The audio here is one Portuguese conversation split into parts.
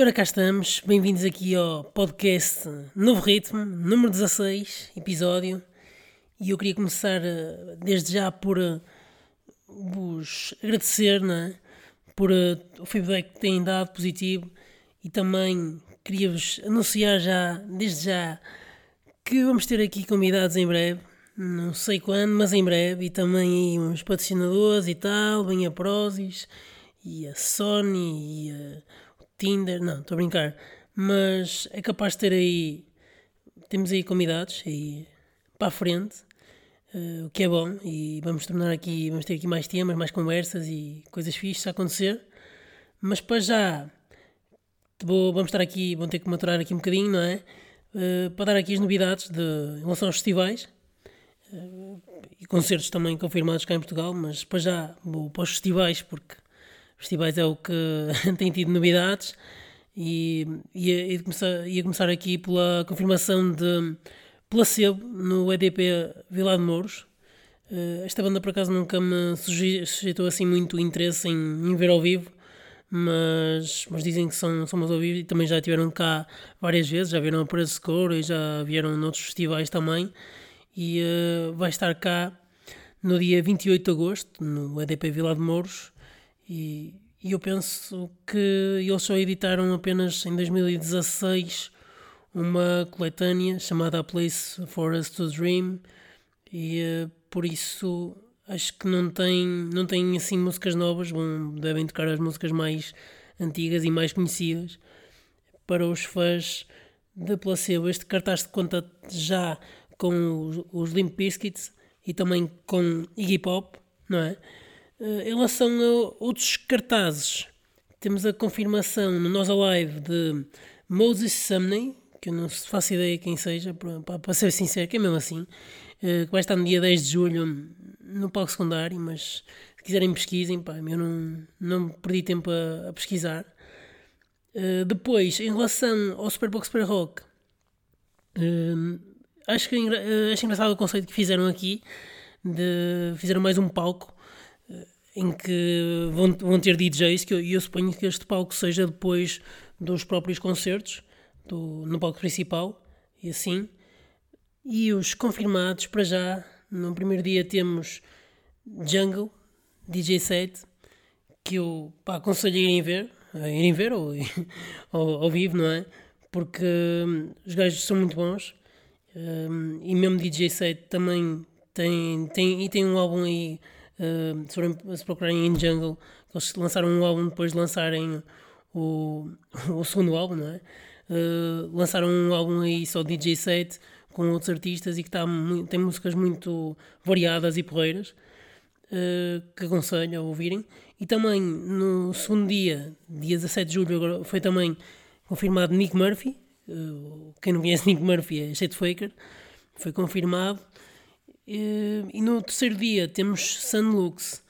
E ora cá estamos, bem-vindos aqui ao podcast Novo Ritmo, número 16, episódio. E eu queria começar eh, desde já por uh, vos agradecer né, por uh, o feedback que têm dado positivo e também queria-vos anunciar já, desde já, que vamos ter aqui convidados em breve. Não sei quando, mas em breve. E também aí uns patrocinadores e tal, bem a Prozis e a Sony e a Tinder, não, estou a brincar, mas é capaz de ter aí, temos aí convidados aí para a frente, uh, o que é bom, e vamos tornar aqui, vamos ter aqui mais temas, mais conversas e coisas fixas a acontecer, mas para já, vou, vamos estar aqui, vão ter que maturar aqui um bocadinho, não é? Uh, para dar aqui as novidades de, em relação aos festivais, uh, e concertos também confirmados cá em Portugal, mas para já vou para os festivais, porque festivais é o que tem tido novidades e ia, ia, começar, ia começar aqui pela confirmação de Placebo no EDP Vila de Mouros. Uh, esta banda por acaso nunca me suscitou assim muito interesse em, em, ver ao vivo, mas, mas dizem que são, são ao vivo e também já estiveram cá várias vezes, já vieram a Preço e já vieram noutros festivais também. E uh, vai estar cá no dia 28 de agosto, no EDP Vila de Mouros. E, e eu penso que eles só editaram apenas em 2016 uma coletânea chamada A Place for Us to Dream e uh, por isso acho que não tem, não tem assim músicas novas, bom, devem tocar as músicas mais antigas e mais conhecidas para os fãs da Placebo. Este cartaz de conta já com os, os Limp Bizkits e também com Iggy Pop, não é? Uh, em relação a outros cartazes, temos a confirmação no Nós Alive de Moses Sumney, que eu não faço ideia quem seja, para, ser sincero, que é mesmo assim, uh, que vai estar no dia 10 de julho no palco secundário, mas se quiserem pesquisem, pá, eu não, não perdi tempo a, a pesquisar. Uh, depois, em relação ao Superbox Super Rock, acho, que, uh, acho engraçado o conceito que fizeram aqui, de, fizeram mais um palco em que vão, vão ter DJs, que eu, eu suponho que este palco seja depois dos próprios concertos, do, no palco principal, e assim. E os confirmados, para já, no primeiro dia temos Jungle, DJ set, que eu pá, aconselho a irem ver, a irem ver ou, ou ao vivo, não é? Porque hum, os gajos são muito bons um, e mesmo DJ set também tem, tem, e tem um álbum aí Uh, se, procurarem em Jungle, eles lançaram um álbum depois de lançarem o, o segundo álbum, não é? Uh, lançaram um álbum aí só DJ set com outros artistas e que tá tem músicas muito variadas e porreiras uh, que aconselho a ouvirem. E também no segundo dia, dia 17 de julho, foi também confirmado Nick Murphy. Uh, quem não conhece Nick Murphy é Chet Faker. Foi confirmado. E, e no terceiro dia temos Sunlux,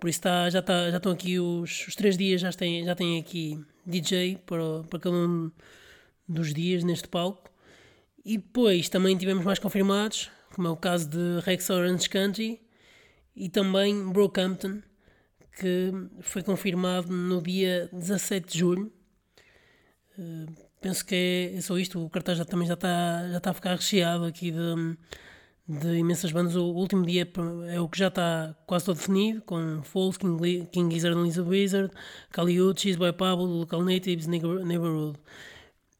por isso está, já, está, já estão aqui os, os três dias, já tem, já tem aqui DJ para, para cada um dos dias neste palco. E depois também tivemos mais confirmados, como é o caso de Rex Orange Country e também Brockhampton, que foi confirmado no dia 17 de julho. Uh, penso que é, é, só isto, o cartaz já, também já está, já está a ficar recheado aqui de de imensas bandas. O último dia é o que já está quase todo definido, com Falls, King, King Gizzard and Lizard Wizard, Kaliut, X-Boy Pablo, Local Natives, Neighborhood.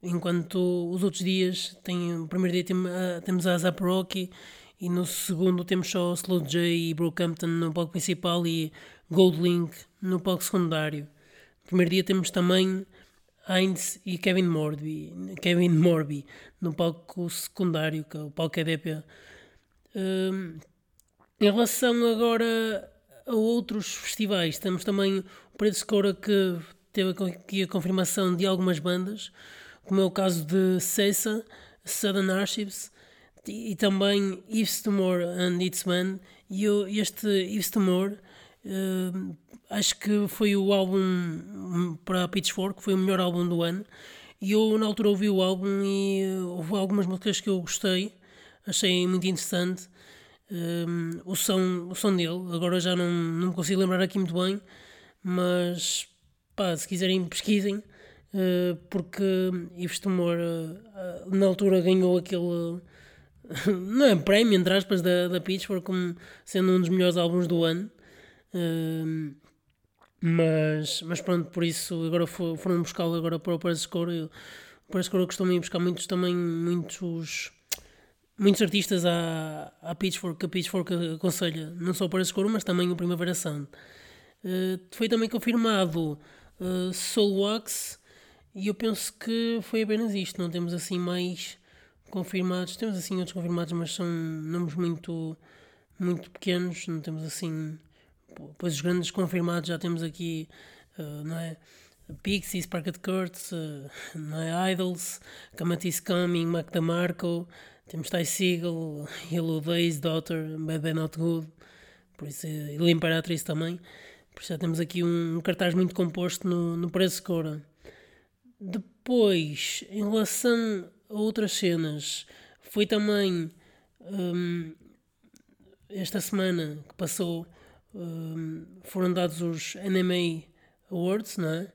Enquanto os outros dias, tem, o primeiro dia tem, uh, temos a Zap Rocky e no segundo temos só Slow J e Brockhampton no palco principal e Gold Link no palco secundário. No primeiro dia temos também Heinz e Kevin Morby, Kevin Morby no palco secundário, que é o palco EDP em relação agora a outros festivais, temos também o Preto Scora que teve aqui a confirmação de algumas bandas, como é o caso de Cessa, Southern Archives e, também Yves Tumor and Its Band. E eu, este Yves Tumor uh, acho que foi o álbum para a Pitchfork, foi o melhor álbum do ano. E eu na altura ouvi o álbum e houve algumas músicas que eu gostei achei muito interessante um, o, som, o som dele. Agora já não, não consigo lembrar aqui muito bem, mas pá, se quiserem pesquisem. uh, porque Yves Tumor uh, na altura ganhou aquele não é prémio, entre aspas, da, da Pitchfork como sendo um dos melhores álbuns do ano. Uh, mas, mas pronto, por isso agora foram buscá-lo agora para o Press Score. O Press Score costuma buscar muitos também, muitos muitos artistas à, Pitchfork, a Pitchfork aconselha, não só para Score, mas também o Primavera Sound. Uh, foi também confirmado uh, Soulwax e eu penso que foi apenas isto, não temos assim mais confirmados, temos assim outros confirmados, mas são nomes muito, muito pequenos, não temos assim, pois os grandes confirmados já temos aqui, uh, não é? Pixies, Parket Kurtz, uh, não é? Idols, Kamatis Coming, Mac DeMarco, temos Ty Siegel, Yellow Days, Daughter, Bad Not Good, por isso, e Imperatriz também. Por isso já temos aqui um, cartaz muito composto no, no preço Cora. Depois, em relação a outras cenas, foi também um, esta semana que passou, um, foram dados os NMA Awards, não é?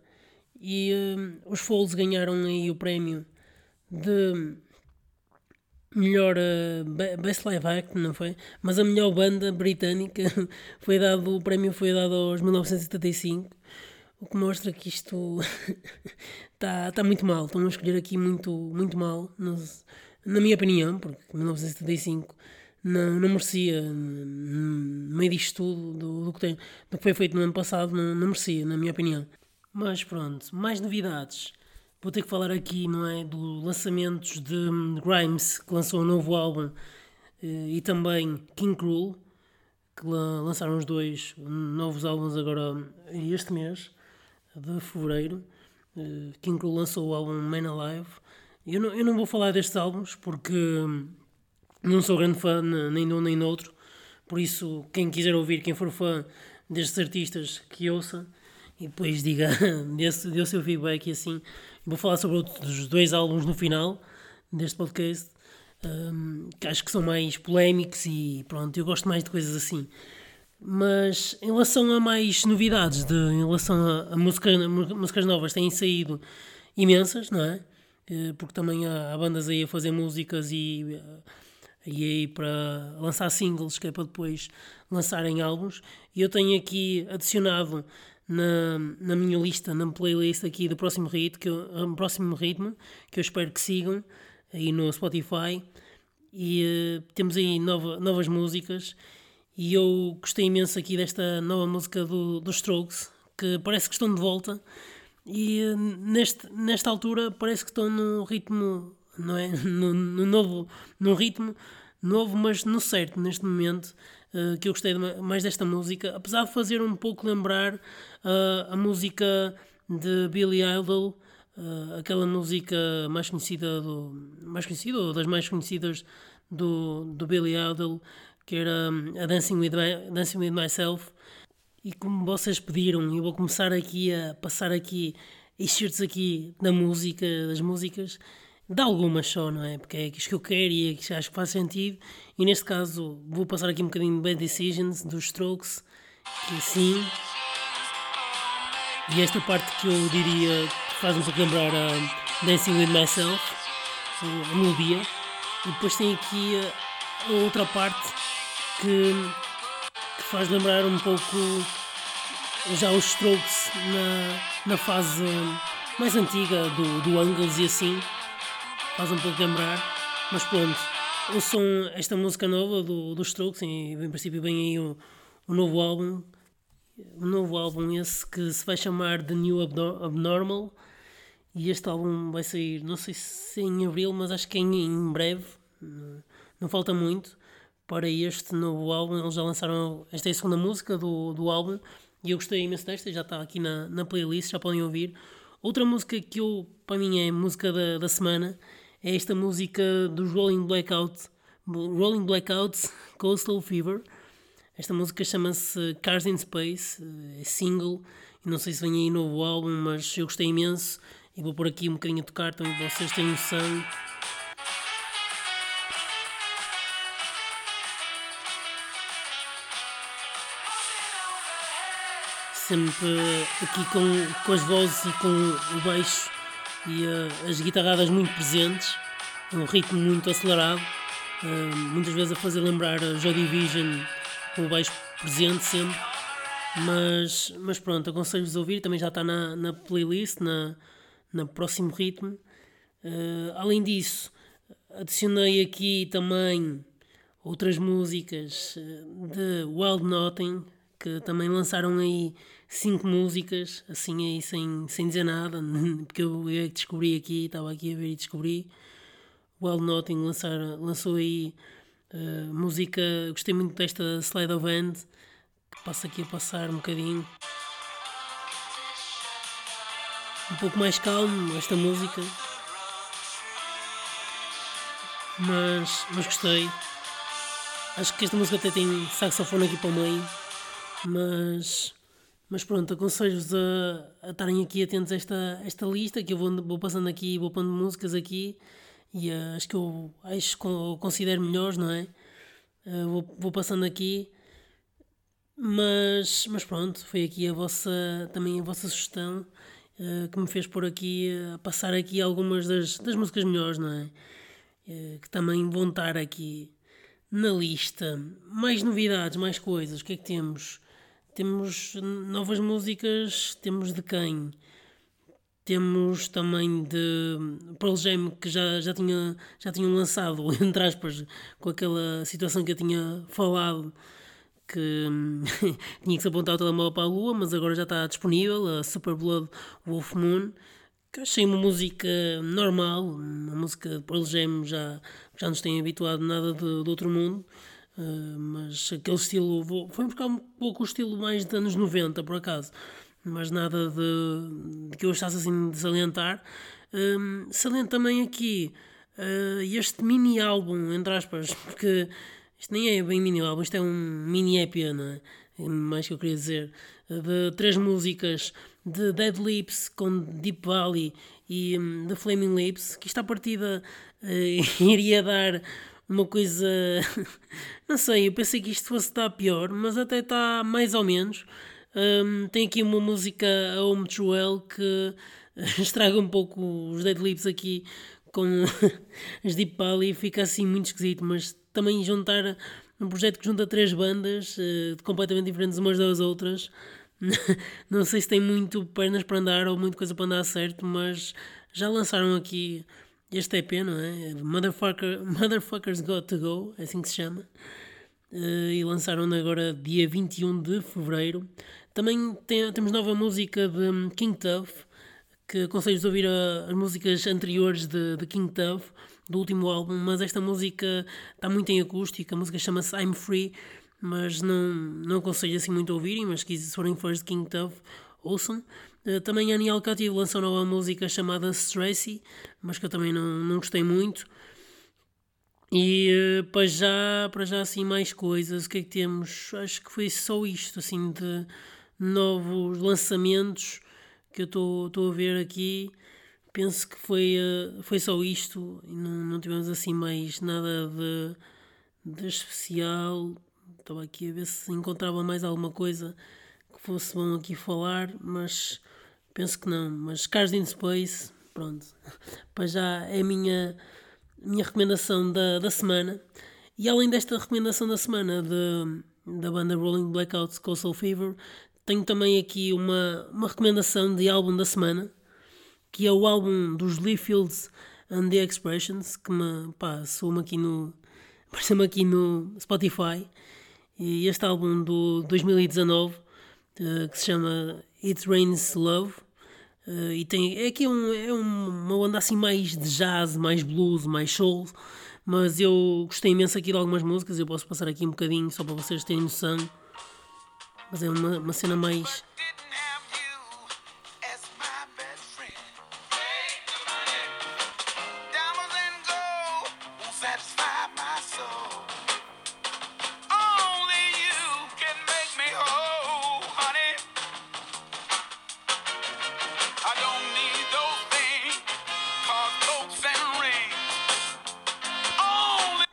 E um, os Folds ganharam aí o prémio de melhor uh, Best Live Act, não foi? Mas a melhor banda britânica foi dado, o prémio foi dado aos 1975, o que mostra que isto está tá muito mal. Estão a escolher aqui muito, muito mal, nos, na minha opinião, porque 1975 não, não merecia, no meio disto tudo, do, do, que tem, do que foi feito no ano passado, não, não merecia, na minha opinião. Mas pronto, mais novidades. Vou ter que falar aqui, não é, do lançamentos de Grimes, que lançou um novo álbum, eh, e também King Cruel, que lançaram os dois novos álbuns agora este mês, de fevereiro. Eh, King Cruel lançou o álbum Man Alive. Eu não, eu não vou falar destes álbuns porque não sou grande fã nem de um nem do outro, por isso, quem quiser ouvir, quem for fã destes artistas, que ouça e depois diga, dê o seu feedback e assim. Vou falar sobre outros dois álbuns no final deste podcast, um, que acho que são mais polémicos e pronto, eu gosto mais de coisas assim. Mas em relação a mais novidades, de, em relação a, a, música, a músicas novas, têm saído imensas, não é? Eh, porque também há, há bandas aí a fazer músicas e, e aí para lançar singles, que é para depois lançarem álbuns. E eu tenho aqui adicionado na, na minha lista, na playlist aqui do próximo ritmo, que eu, próximo ritmo, que eu espero que sigam aí no Spotify. E uh, temos aí nova, novas músicas. E eu gostei imenso aqui desta nova música do, dos Strokes, que parece que estão de volta. E uh, neste, nesta altura parece que estão no ritmo, não é? No, no novo, no ritmo novo, mas no certo neste momento. Uh, que eu gostei mais desta música, apesar de fazer um pouco lembrar uh, a música de Billy Idol, uh, aquela música mais conhecida, do, mais conhecida ou das mais conhecidas do, do Billy Idol, que era um, a Dancing with, My, Dancing with Myself. E como vocês pediram, eu vou começar aqui a passar aqui excertos aqui da música, das músicas, de algumas só, não é? Porque é isto que eu quero e é que acho que faz sentido. E neste caso vou passar aqui um bocadinho de Bad Decisions dos Strokes, que sim. E esta parte que eu diria faz pouco lembrar a Dancing with Myself, a melodia. E depois tem aqui a outra parte que, que faz lembrar um pouco já os Strokes na, na fase mais antiga do, do Angles e assim faz um pouco lembrar, mas pronto. Ouçam esta música nova do, dos Strokes, e em princípio vem aí o novo álbum, um novo álbum esse que se vai chamar The New Abnormal, e este álbum vai sair, não sei se em abril, mas acho que em, em breve, não, não falta muito para este novo álbum. Eles já lançaram, esta é a segunda música do, do álbum, e eu gostei imenso desta, já está aqui na, na playlist, já podem ouvir. Outra música que eu, para mim é música da, da semana é esta música dos Rolling Blackouts, Rolling Blackouts Coastal Fever. Esta música chama-se Cars in Space, é single, e não sei se vem aí novo álbum, mas eu gostei imenso e vou por aqui um bocadinho a tocar, então vocês têm noção. Sempre aqui com, com as vozes e com o baixo e uh, as guitarradas muito presentes, um ritmo muito acelerado, uh, muitas vezes a fazer lembrar a Joy Division com o baixo presente sempre. Mas, mas pronto, aconselho-vos a ouvir, também já está na, na playlist, na, na próximo ritmo. Uh, além disso, adicionei aqui também outras músicas de Wild Nothing, que também lançaram aí cinco músicas, assim aí sem, sem dizer nada, porque eu, eu descobri aqui, estava aqui a ver e descobri. Wild Nothing lançar, lançou aí uh, música, gostei muito desta Slide of Hand, que passa aqui a passar um bocadinho. Um pouco mais calmo esta música. Mas, mas gostei. Acho que esta música até tem saxofone aqui para o meio. Mas, mas pronto, aconselho-vos a, a estarem aqui atentos a esta, esta lista que eu vou, vou passando aqui, vou pondo músicas aqui e uh, as que eu acho considero melhores, não é? Uh, vou, vou passando aqui. Mas, mas pronto, foi aqui a vossa, também a vossa sugestão uh, que me fez por aqui a passar aqui algumas das, das músicas melhores, não é? que também vão estar aqui na lista. Mais novidades, mais coisas, o que é que temos? Temos novas músicas, temos de quem? Temos também de Pearl Jam que já, já, tinha, já tinham lançado, entre aspas, com aquela situação que eu tinha falado que tinha que se apontar o telemóvel para a lua, mas agora já está disponível, a Super Blood Wolf Moon, que achei uma música normal, uma música de Pearl Jam já, já nos tem habituado nada de outro mundo. Uh, mas aquele estilo vou, foi buscar um pouco o estilo mais de anos 90 por acaso. Mas nada de, de que eu achasse assim de salientar. Um, saliento também aqui uh, este mini álbum entre aspas porque isto nem é bem mini álbum isto é um mini EP não é? mais que eu queria dizer. De três músicas de Dead Lips com Deep Valley e um, The Flaming Lips que esta partida uh, iria dar uma coisa. não sei, eu pensei que isto fosse estar pior, mas até está mais ou menos. Um, tem aqui uma música a Home Joel que estraga um pouco os Dead Lips aqui com as Deep Pally fica assim muito esquisito, mas também juntar um projeto que junta três bandas uh, completamente diferentes umas das outras. não sei se tem muito pernas para andar ou muita coisa para andar certo, mas já lançaram aqui este EP, não é? Motherfucker, Motherfuckers Got to Go, é assim que se chama. Uh, e lançaram agora dia 21 de fevereiro. Também tem, temos nova música de King Tough, que aconselho a ouvir as músicas anteriores de, de King Tough, do último álbum, mas esta música está muito em acústica, a música chama-se I'm Free, mas não, não aconselho assim muito a ouvirem, mas se forem fãs de King Tough, ouçam. Uh, também a Annie Alcativo lançou nova música chamada Stressy, mas que eu também não, não gostei muito. E uh, para já, para já assim mais coisas, o que é que temos? Acho que foi só isto, assim, de novos lançamentos que eu estou a ver aqui. Penso que foi, uh, foi só isto e não, não tivemos assim mais nada de, de especial. Estava aqui a ver se encontrava mais alguma coisa que fosse bom aqui falar, mas penso que não. Mas Cars in Space, pronto, para já é a minha, minha recomendação da, da semana. E além desta recomendação da semana de, da banda Rolling Blackouts Coastal Fever, tenho também aqui uma, uma recomendação de álbum da semana, que é o álbum dos Lee Fields and the Expressions, que me, pá, soa-me aqui no, apareceu-me aqui no Spotify. E este álbum do 2019 uh, que se chama It Rains Love. Uh, e tem, é aqui um, é uma onda assim mais de jazz, mais blues, mais soul. Mas eu gostei imenso aqui de algumas músicas. Eu posso passar aqui um bocadinho só para vocês terem noção. Mas é uma, uma cena mais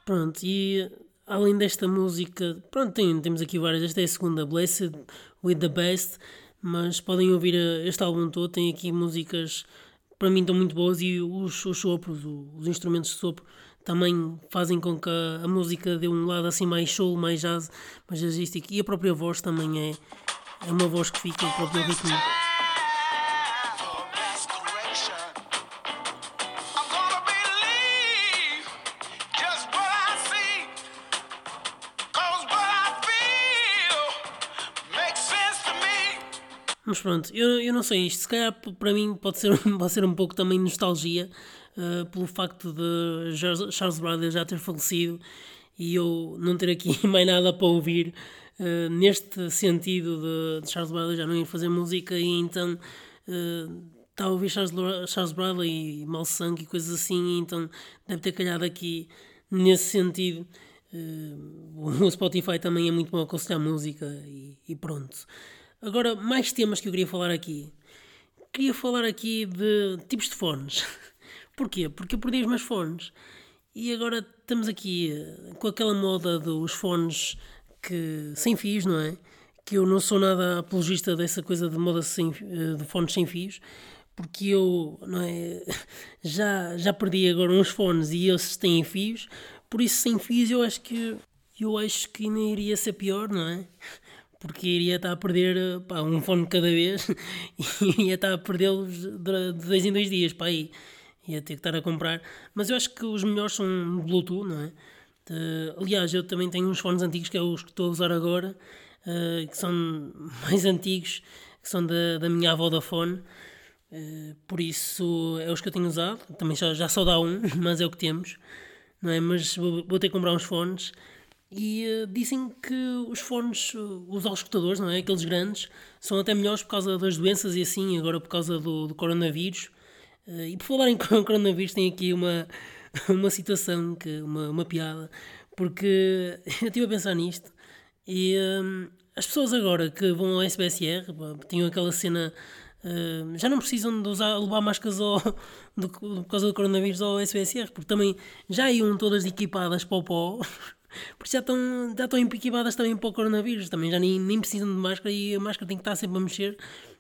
Pronto, e além desta música, pronto, tem, temos aqui várias. Esta é a segunda, Blessed with the Best, mas podem ouvir este álbum todo. Tem aqui músicas para mim estão muito boas e os, os sopros, os instrumentos de sopro também fazem com que a, a, música dê um lado assim mais soul, mais jazz, mais jazzístico e a própria voz também é, é uma voz que fica o próprio ritmo. Mas pronto, eu, eu não sei isto. Se calhar para mim pode ser, pode ser um pouco também nostalgia uh, pelo facto de Charles Bradley já ter falecido e eu não ter aqui mais nada para ouvir uh, neste sentido de, de, Charles Bradley já não ir fazer música e então uh, está a ouvir Charles, Charles Bradley e Mal Sangue e coisas assim, e então deve ter calhado aqui nesse sentido. Uh, o Spotify também é muito bom aconselhar música e, e pronto. Agora, mais temas que eu queria falar aqui. Queria falar aqui de tipos de fones. Porquê? Porque eu perdi os meus fones. E agora estamos aqui eh, com aquela moda dos fones que, sem fios, não é? Que eu não sou nada apologista dessa coisa de moda sem, eh, de fones sem fios, porque eu não é, já, já perdi agora uns fones e esses têm fios, por isso sem fios eu acho que eu acho que nem iria ser pior, não é? Porque iria estar a perder pá, um fone cada vez e ia estar a perdê-los de dois em dois dias, pá, aí ia ter que estar a comprar. Mas eu acho que os melhores são Bluetooth, não é? Uh, aliás, eu também tenho uns fones antigos que é os que estou a usar agora, uh, que são mais antigos, que são da, da minha avó da fone. Uh, por isso é os que eu tenho usado. Também já, já só dá um, mas é o que temos, não é? Mas vou, vou ter que comprar uns fones e uh, dizem que os fones, uh, os auscultadores, não é? Aqueles grandes, são até melhores por causa das doenças e assim, agora por causa do, do coronavírus. Uh, e por falar em coronavírus, tem aqui uma, uma situação, que, uma, uma piada, porque eu estive a pensar nisto e as pessoas agora que vão ao SBSR, tinham aquela cena. Uh, já não precisam de usar, levar máscaras ao, do, por causa do coronavírus ao SBSR, porque também já iam todas equipadas para o pó, Porque já estão, já estão equipadas também para o coronavírus, também já nem, nem precisam de máscara e a máscara tem que estar sempre a mexer.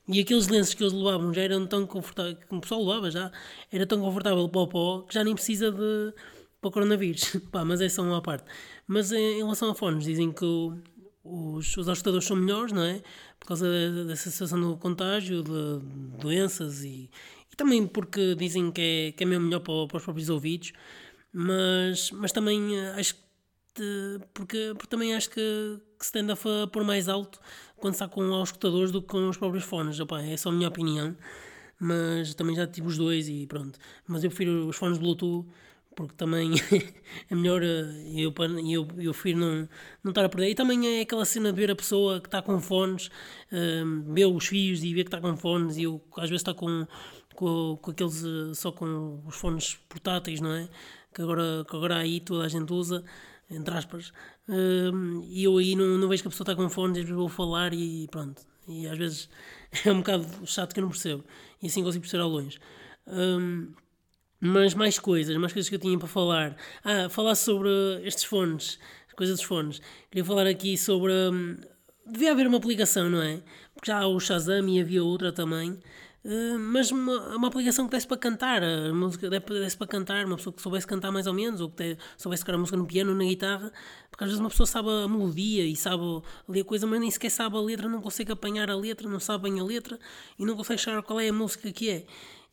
E aqueles lenços que eles levavam já eram tão confortáveis, como o pessoal levava já, era tão confortável para o pó que já nem precisa de para o coronavírus. Pá, mas é só uma parte. Mas em relação a fones, dizem que o, os, os ajustadores são melhores, não é? Por causa dessa situação do contágio, de doenças e, e também porque dizem que é, que é mesmo melhor para, para os próprios ouvidos. Mas, mas também eh, acho que porque, porque também acho que, que tende a pôr mais alto quando está com os escutadores do que com os próprios fones. Opa, é só a minha opinião, mas também já tive os dois e pronto. Mas eu prefiro os fones Bluetooth porque também é melhor e eu, eu, eu prefiro não, não estar a perder. E também é aquela cena de ver a pessoa que está com fones, um, ver os fios e ver que está com fones e eu às vezes está com, com, com aqueles só com os fones portáteis, não é? Que agora, que agora aí toda a gente usa entre aspas, uh, e eu aí não, não vejo que a pessoa está com fones, às vezes vou falar e pronto. E às vezes é um bocado chato que eu não percebo, e assim consigo perceber ao longe. Um, mas mais coisas, mais coisas que eu tinha para falar. Ah, falar sobre estes fones, as coisas dos fones. Queria falar aqui sobre. Um, devia haver uma aplicação, não é? Porque já há o Shazam e havia outra também eh, mas uma, uma aplicação que desse para cantar, música desse para cantar, uma pessoa que soubesse cantar mais ou menos, ou que soubesse tocar a música no piano ou na guitarra, porque às vezes uma pessoa sabe a melodia e sabe ali a coisa, mas nem sequer sabe a letra, não consegue apanhar a letra, não sabe bem a letra e não consegue achar qual é a música que é.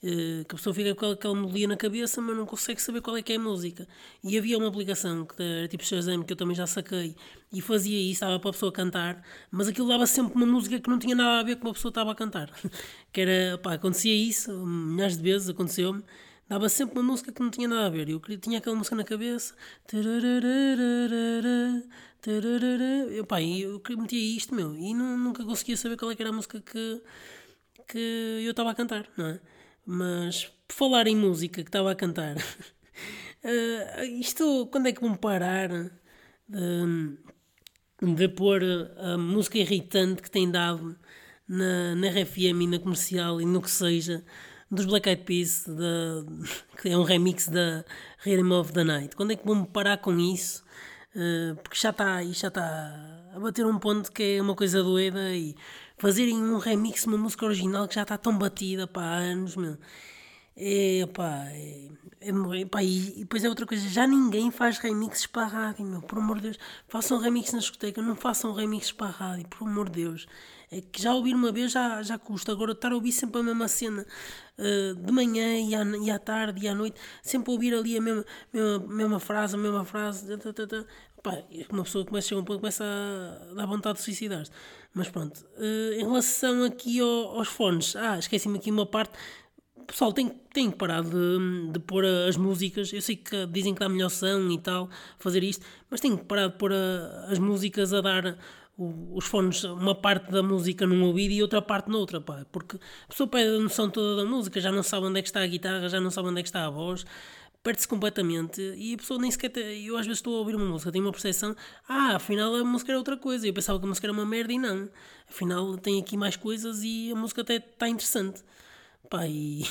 Eh, que a pessoa fica com aquela melodia na cabeça, mas não consegue saber qual é que é a música. E havia uma aplicação que era tipo Shazam, que eu também já saquei, e fazia isso, estava para a pessoa cantar, mas aquilo dava sempre uma música que não tinha nada a ver com a pessoa estava a cantar. que era, pá, acontecia isso, milhares de vezes aconteceu-me, dava sempre uma música que não tinha nada a ver. Eu tinha aquela música na cabeça. Eu, pá, eu metia isto, meu, e nunca conseguia saber qual é era a música que, que eu estava a cantar, não é? Mas por falar em música que estava a cantar, uh, isto quando é que vão parar de, de pôr a música irritante que tem dado na, na RFM e na comercial e no que seja dos Black Eyed Peas, de, que é um remix da Rhythm of the Night. Quando é que vão parar com isso? Uh, porque já está já está a bater um ponto que é uma coisa doida e fazerem um remix de uma música original que já está tão batida para há anos, meu. é, pá, é, é, pá, e, e depois é outra coisa, já ninguém faz remixes para a rádio, meu, por amor de Deus. Façam remix na discoteca, não façam remixes para a rádio, por amor de Deus. É que já ouvir uma vez já, já custa. Agora estar a ouvir sempre a mesma cena uh, de manhã e à, e à tarde e à noite, sempre ouvir ali a mesma, mesma, mesma frase, a mesma frase. Tá, tá, tá, pá, uma pessoa começa a chegar um ponto começa a dar vontade de suicidar-se. Mas pronto, uh, em relação aqui ao, aos fones, ah, esqueci-me aqui uma parte. Pessoal tem, tem que parar de, de pôr as músicas. Eu sei que dizem que dá melhor som e tal, fazer isto, mas tem que parar de pôr a, as músicas a dar os fones, uma parte da música num ouvido e outra parte noutra, pá, porque a pessoa perde a noção toda da música, já não sabe onde é que está a guitarra, já não sabe onde é que está a voz, perde-se completamente e a pessoa nem sequer. Te, eu às vezes estou a ouvir uma música, tenho uma percepção, ah, afinal a música era outra coisa, eu pensava que a música era uma merda e não, afinal tem aqui mais coisas e a música até está interessante. Pá, e,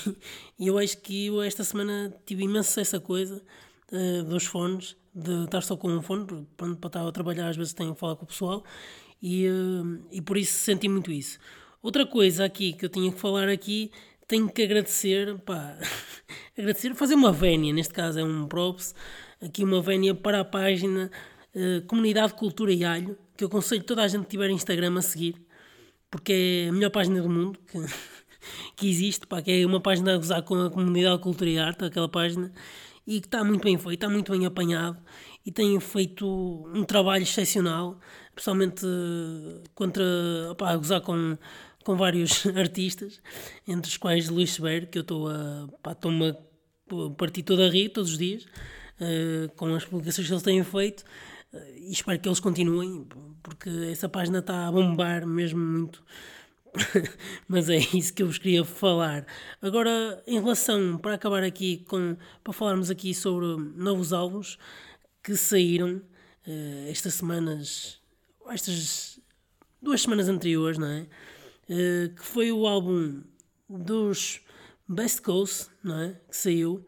e eu acho que eu esta semana tive imenso essa coisa uh, dos fones de estar só com um fone, pronto, para estar a trabalhar às vezes tenho que falar com o pessoal e, uh, e por isso senti muito isso. Outra coisa aqui que eu tinha que falar aqui, tenho que agradecer, pá, agradecer, fazer uma vénia, neste caso é um props, aqui uma vénia para a página uh, Comunidade Cultura e Alho, que eu aconselho toda a gente que tiver Instagram a seguir, porque é a melhor página do mundo que, que existe, pá, que é uma página a gozar com a comunidade Cultura e Arte, aquela página, e que está muito bem feito, está muito bem apanhado e tem feito um trabalho excepcional, principalmente contra, opa, a gozar com, com vários artistas, entre os quais Luís Sever, que eu estou a, a partir toda a rir todos os dias, uh, com as publicações que eles têm feito, uh, e espero que eles continuem, porque essa página está a bombar mesmo muito. Mas é isso que eu vos queria falar. Agora, em relação, para acabar aqui com, para falarmos aqui sobre novos álbuns que saíram uh, estas semanas, estas duas semanas anteriores, não é? Uh, que foi o álbum dos Best Coast, não é? Que saiu.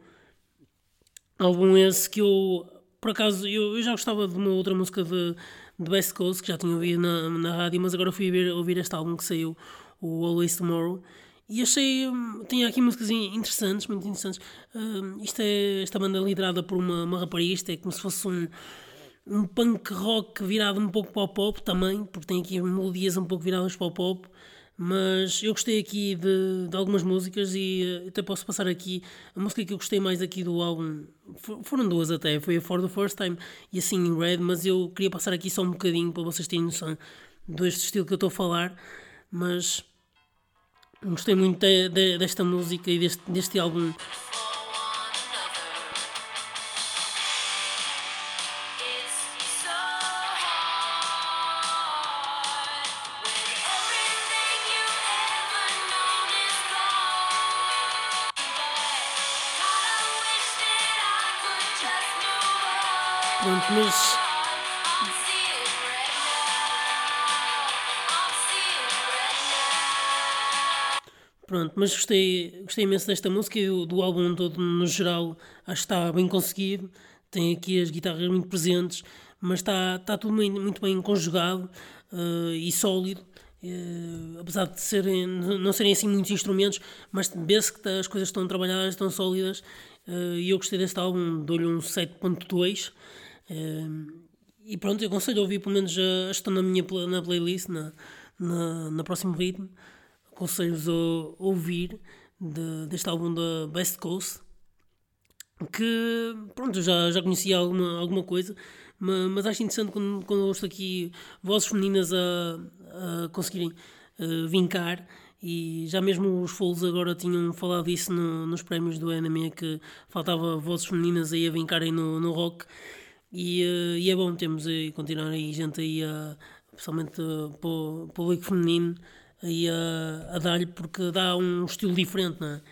Álbum esse que eu, por acaso, eu, eu já gostava de uma outra música de de Best Coast, que já tinha ouvido na, na rádio, mas agora fui ver, ouvir este álbum que saiu, o Always Tomorrow, e achei. Hum, tem aqui músicas interessantes, muito interessantes. Uh, isto é esta banda liderada por uma, uma rapariga, é como se fosse um, um punk rock virado um pouco para o pop também, porque tem aqui melodias um pouco viradas para o pop. Mas eu gostei aqui de, de algumas músicas e uh, até posso passar aqui a música que eu gostei mais aqui do álbum. foram duas até, foi a For the First Time e assim in Red, mas eu queria passar aqui só um bocadinho para vocês terem noção deste estilo que eu estou a falar. Mas gostei muito de, de, desta música e deste, deste álbum. Pronto, mas. Pronto, mas gostei, gostei imenso desta música e do, álbum todo no geral. Acho que está bem conseguido. Tem aqui as guitarras muito presentes, mas está, está tudo muito bem conjugado uh, e sólido. Uh, apesar de serem, não serem assim muitos instrumentos, mas vê-se que as coisas estão trabalhadas, estão sólidas. Uh, e eu gostei deste álbum, dou-lhe um 7.2. E pronto, eu aconselho a ouvir pelo menos a, estão na minha na playlist, na, na, na próximo ritmo. Aconselho-vos a ouvir de, deste álbum da Best Coast. Que pronto, já, já conhecia alguma, alguma coisa, mas, mas acho interessante quando, quando ouço aqui vozes femininas a, a conseguirem uh, vincar e já mesmo os Fools agora tinham falado disso no, nos prémios do anime que faltava vozes femininas aí a vincarem no, no rock e, uh, e é bom termos e continuar aí gente aí a, principalmente uh, para o público feminino aí a, a dar-lhe porque dá um estilo diferente, não é?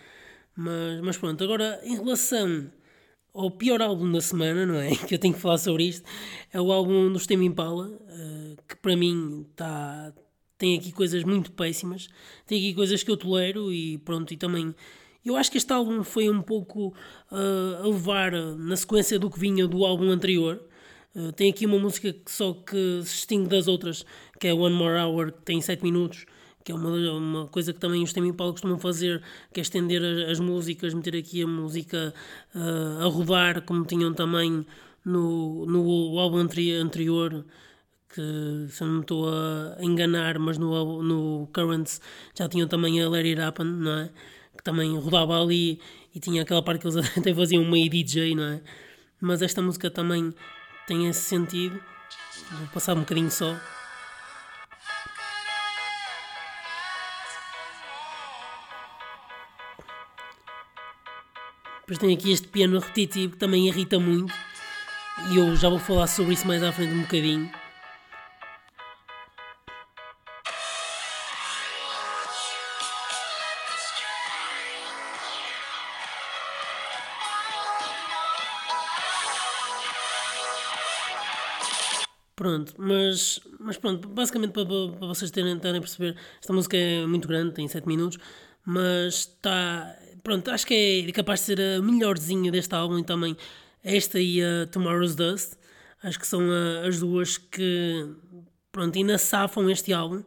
Mas, mas pronto, agora em relação ao pior álbum da semana, não é? Que eu tenho que falar sobre isto, é o álbum do Stem Impala, uh, que para mim tá, tem aqui coisas muito péssimas, tem aqui coisas que eu tolero e pronto, e também. Eu acho que este álbum foi um pouco uh, a levar na sequência do que vinha do álbum anterior. Uh, tem aqui uma música que só que se distingue das outras, que é One More Hour, que tem 7 minutos, que é uma, uma coisa que também os Tame Impala costumam fazer, que é estender as, as músicas, meter aqui a música uh, a rodar, como tinham também no, no álbum anterior, que se não me estou a enganar, mas no, no Currents já tinham também a Let It não é? Também rodava ali e tinha aquela parte que eles até faziam meio DJ, não é? Mas esta música também tem esse sentido. Vou passar um bocadinho só. Depois tem aqui este piano repetitivo que também irrita muito. E eu já vou falar sobre isso mais à frente um bocadinho. Pronto, mas, mas pronto, basicamente para, para vocês terem, terem perceber, esta música é muito grande, tem 7 minutos, mas está. Pronto, acho que é capaz de ser a melhorzinha deste álbum e também esta e a Tomorrow's Dust. Acho que são a, as duas que pronto, ainda safam este álbum,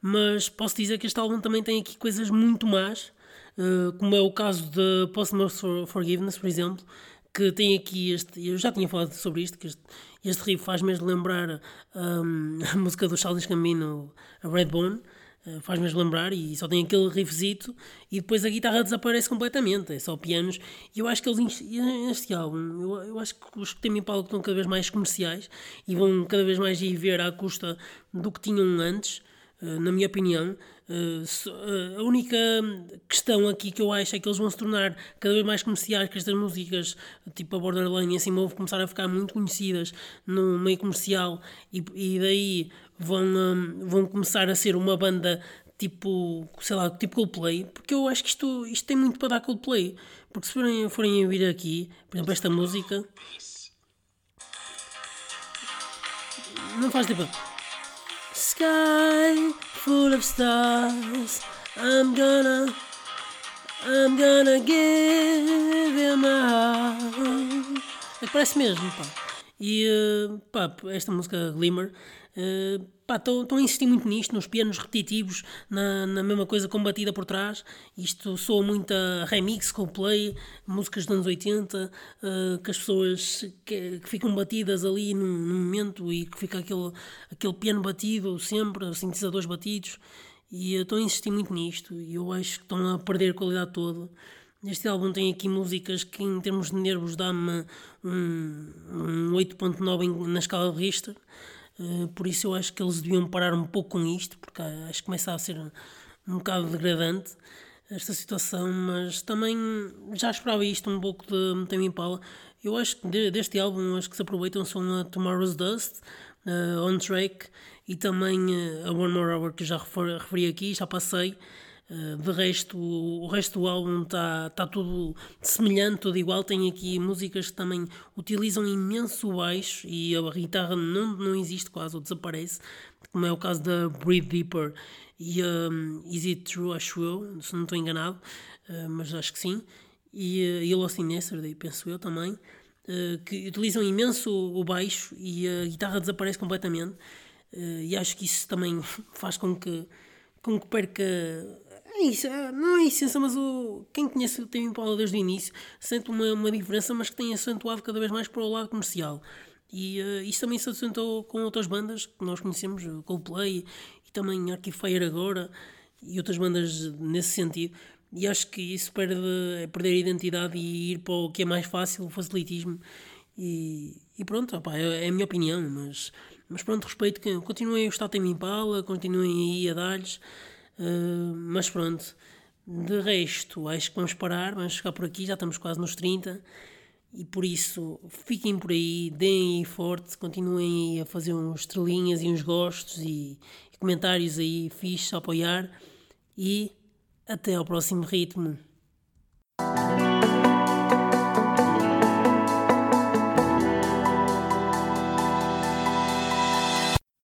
mas posso dizer que este álbum também tem aqui coisas muito más, uh, como é o caso de Posthumous Forgiveness, por exemplo, que tem aqui este. Eu já tinha falado sobre isto, que este, este riff faz mesmo lembrar um, a música do Charles Gambino, a Redbone. Uh, faz mesmo lembrar e só tem aquele riffzito e depois a guitarra desaparece completamente, é só pianos. E eu acho que eles, neste álbum, eu, eu acho que os que têm palco estão cada vez mais comerciais e vão cada vez mais ir ver à custa do que tinham antes. Eh, na minha opinião. Eh, eh, a única questão aqui que eu acho é que eles vão se tornar cada vez mais comerciais, que estas músicas, tipo a Borderline e assim, vão começar a ficar muito conhecidas no meio comercial e, e daí vão, vão começar a ser uma banda tipo, sei lá, tipo Coldplay, porque eu acho que isto, isto tem muito para dar Coldplay. Porque se forem, forem ouvir aqui, por exemplo, esta música. Não faz tipo sky full of stars. I'm gonna, I'm gonna give you my heart. É que parece mesmo, pá. E uh, pá, esta música Glimmer estão a insistir muito nisto, nos pianos repetitivos, na, na mesma coisa combatida por trás. Isto soa muito a remix, play, músicas dos anos 80, uh, que as pessoas que, que, ficam batidas ali num, momento e que fica aquele, aquele piano batido sempre, sintetizadores batidos. E estão a insistir muito nisto e eu acho que estão a perder a qualidade toda. Este álbum tem aqui músicas que, em termos de nervos, dá-me um, um 8.9 na escala de Richter. Eh, por isso eu acho que eles deviam parar um pouco com isto, porque acho que começa a ser um bocado degradante esta situação, mas também já esperava isto um pouco de Tame Impala. Eu acho que deste álbum as que se aproveitam são a Tomorrow's Dust, On Track e também a One More Hour que já referi aqui, já passei. Eh, de resto, o resto do álbum está tá tudo semelhante, tudo igual. Tem aqui músicas que também utilizam imenso baixo e a guitarra não, não existe quase ou desaparece, como é o caso da Breathe Deeper e um, Is It True, acho eu, se não estou enganado, uh, mas acho que sim. E, uh, e Lost in Yesterday, penso eu também, uh, que utilizam imenso o baixo e a guitarra desaparece completamente. e acho que isso também faz com que, com que perca isso, é, não é essência, mas o, quem conhece o Tame Impala desde o início sente uma, uma diferença, mas que tem acentuado cada vez mais para o lado comercial. E uh, isso também se acentuou com outras bandas que nós conhecemos, Coldplay e também Arcade Fire agora e outras bandas nesse sentido. E acho que isso perde, é perder a identidade e ir para o que é mais fácil, o facilitismo. E, e pronto, opa, é, é, a minha opinião, mas, mas pronto, respeito que continuem a gostar de Impala, continuem aí a dar-lhes. Uh, mas pronto, de resto, acho que vamos parar, vamos ficar por aqui, já estamos quase nos 30 e por isso fiquem por aí, deem aí forte, continuem aí a fazer uns estrelinhas e uns gostos e, e comentários aí fixos a apoiar. E até ao próximo ritmo.